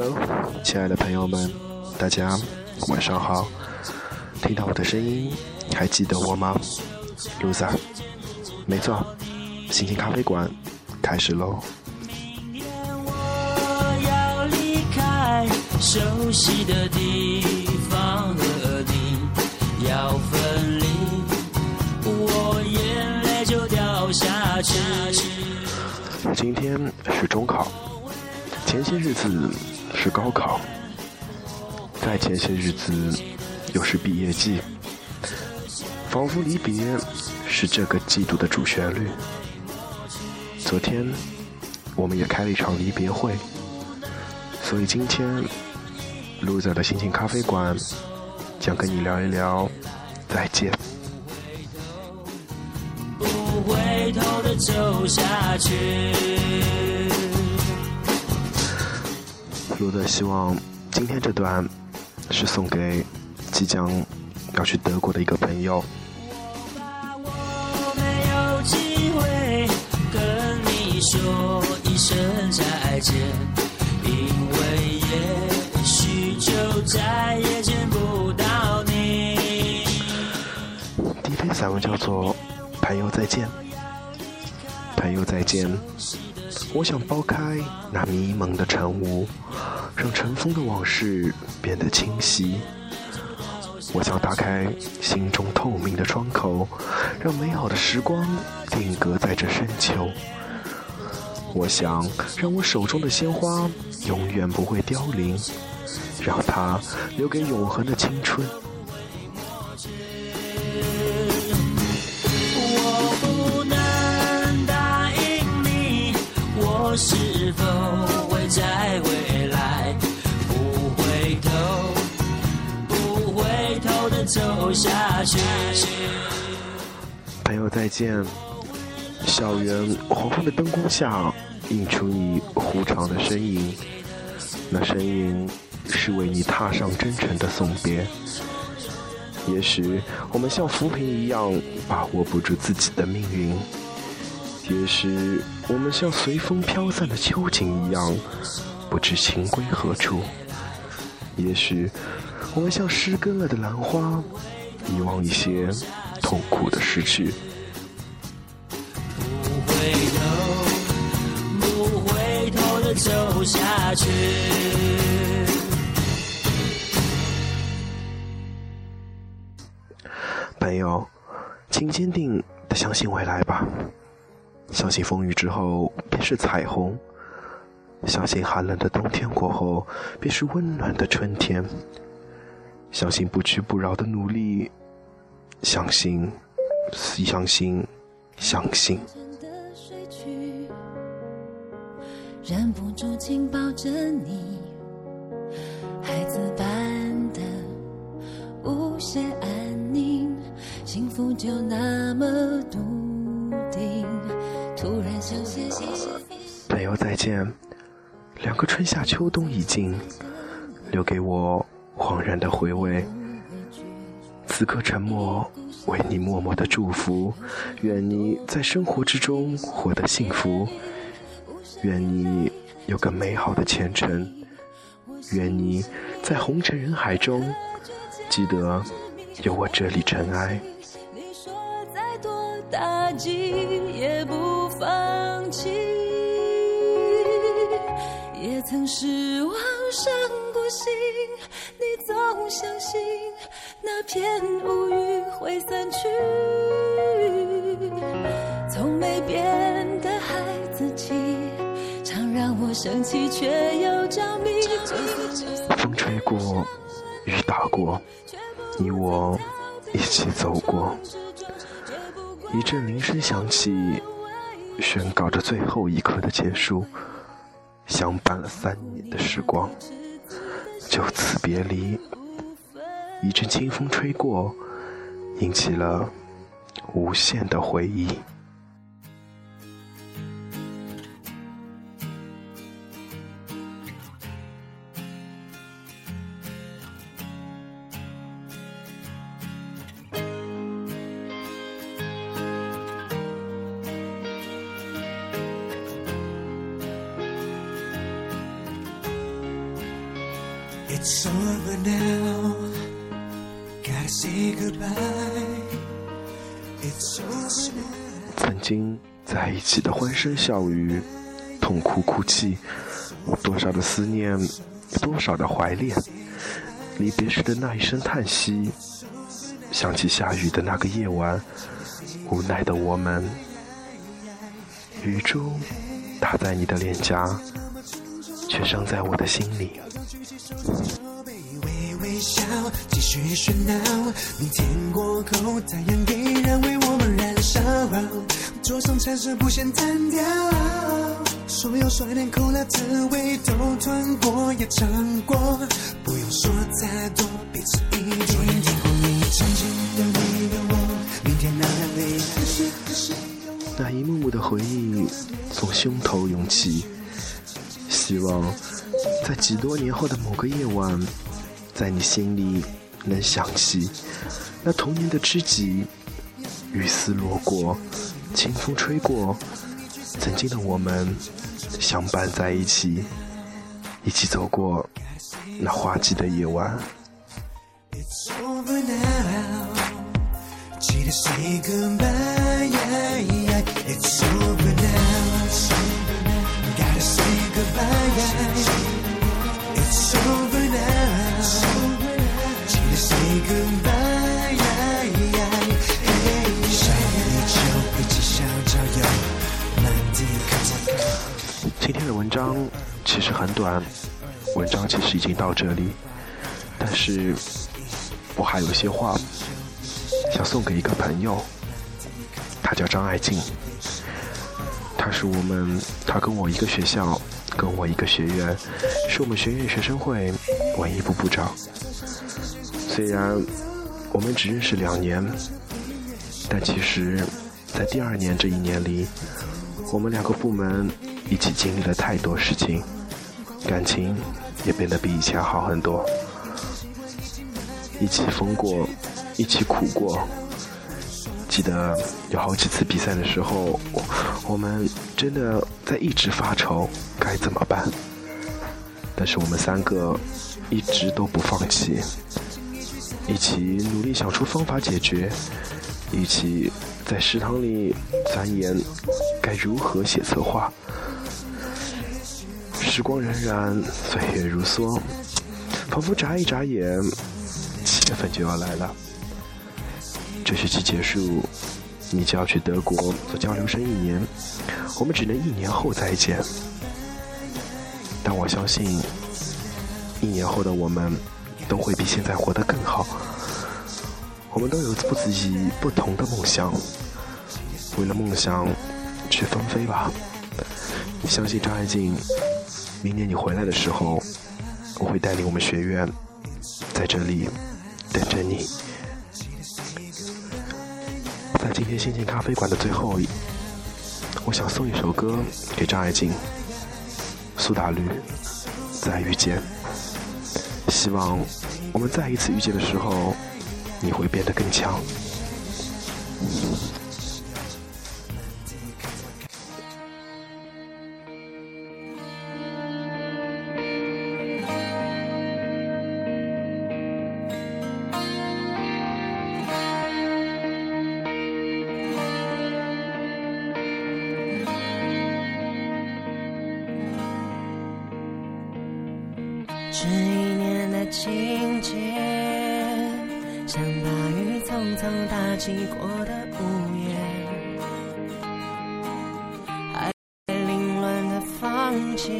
Hello，亲爱的朋友们，大家晚上好。听到我的声音，还记得我吗，Loser？没错，心情咖啡馆开始喽。熟悉的地方和你要分离，我眼泪就掉下去。今天是中考，前些日子是高考，再前些日子又是毕业季，仿佛离别是这个季度的主旋律。昨天我们也开了一场离别会，所以今天。loser 的心情咖啡馆，想跟你聊一聊再见。Loser 希望今天这段是送给即将要去德国的一个朋友。跟你说一声再见，因为也许。就再也见不到你。第一篇散文叫做《朋友再见》，朋友再见。我想剥开那迷蒙的晨雾，让尘封的往事变得清晰。我想打开心中透明的窗口，让美好的时光定格在这深秋。我想让我手中的鲜花永远不会凋零。让它留给永恒的青春。是否会在未来不回头、不回头的走下去？朋友再见。校园黄昏的灯光下，映出你弧长的身影，那身影。是为你踏上征程的送别。也许我们像浮萍一样把握不住自己的命运，也许我们像随风飘散的秋景一样不知情归何处，也许我们像失根了的兰花，遗忘一些痛苦的失去。不回头，不回头的走下去。朋友，请坚定的相信未来吧，相信风雨之后便是彩虹，相信寒冷的冬天过后便是温暖的春天，相信不屈不挠的努力，相信，相信，相信。忍不住紧抱着你，孩子般的无限安宁。幸福就那么笃朋友再见，两个春夏秋冬已经留给我恍然的回味。此刻沉默，为你默默的祝福。愿你在生活之中活得幸福，愿你有个美好的前程，愿你在红尘人海中记得有我这里尘埃。你说再多打击也曾失望伤过心，你总相信那片乌云会散去。从没变的孩子气，常让我生气却又着迷。风吹过，雨打过，你我一起走过。一阵铃声响起，宣告着最后一刻的结束。相伴了三年的时光，就此别离。一阵清风吹过，引起了无限的回忆。So now，曾经在一起的欢声笑语，痛哭哭泣，多少的思念，多少的怀恋。离别时的那一声叹息，想起下雨的那个夜晚，无奈的我们，雨珠打在你的脸颊，却伤在我的心里。那一幕幕的回忆从胸头涌起，希望在几多年后的某个夜晚。在你心里能想起那童年的知己，雨丝落过，清风吹过，曾经的我们相伴在一起，一起走过那花季的夜晚。今已经到这里，但是我还有些话想送给一个朋友，他叫张爱静，他是我们，他跟我一个学校，跟我一个学院，是我们学院学生会文艺部部长。虽然我们只认识两年，但其实，在第二年这一年里，我们两个部门一起经历了太多事情，感情也变得比以前好很多。一起疯过，一起苦过。记得有好几次比赛的时候，我们真的在一直发愁该怎么办，但是我们三个一直都不放弃。一起努力想出方法解决，一起在食堂里钻研该如何写策划。时光荏苒，岁月如梭，仿佛眨一眨眼，七月份就要来了。这学期结束，你就要去德国做交流生一年，我们只能一年后再见。但我相信，一年后的我们。都会比现在活得更好。我们都有不自己不同的梦想，为了梦想去纷飞吧。相信张爱静，明年你回来的时候，我会带领我们学院在这里等着你。在今天心情咖啡馆的最后，我想送一首歌给张爱静，苏打绿，再遇见。希望我们再一次遇见的时候，你会变得更强。是一年的情节，像大雨匆匆打击过的屋檐，还凌乱的房间，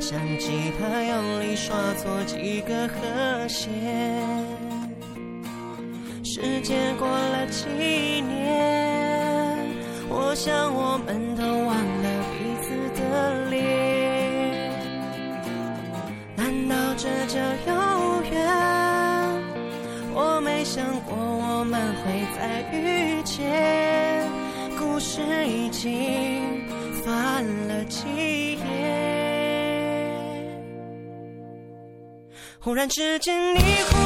像吉他用力刷错几个和弦。时间过了几年，我想我们都忘遇见。故事已经翻了几页，忽然之间你忽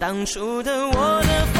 当初的我的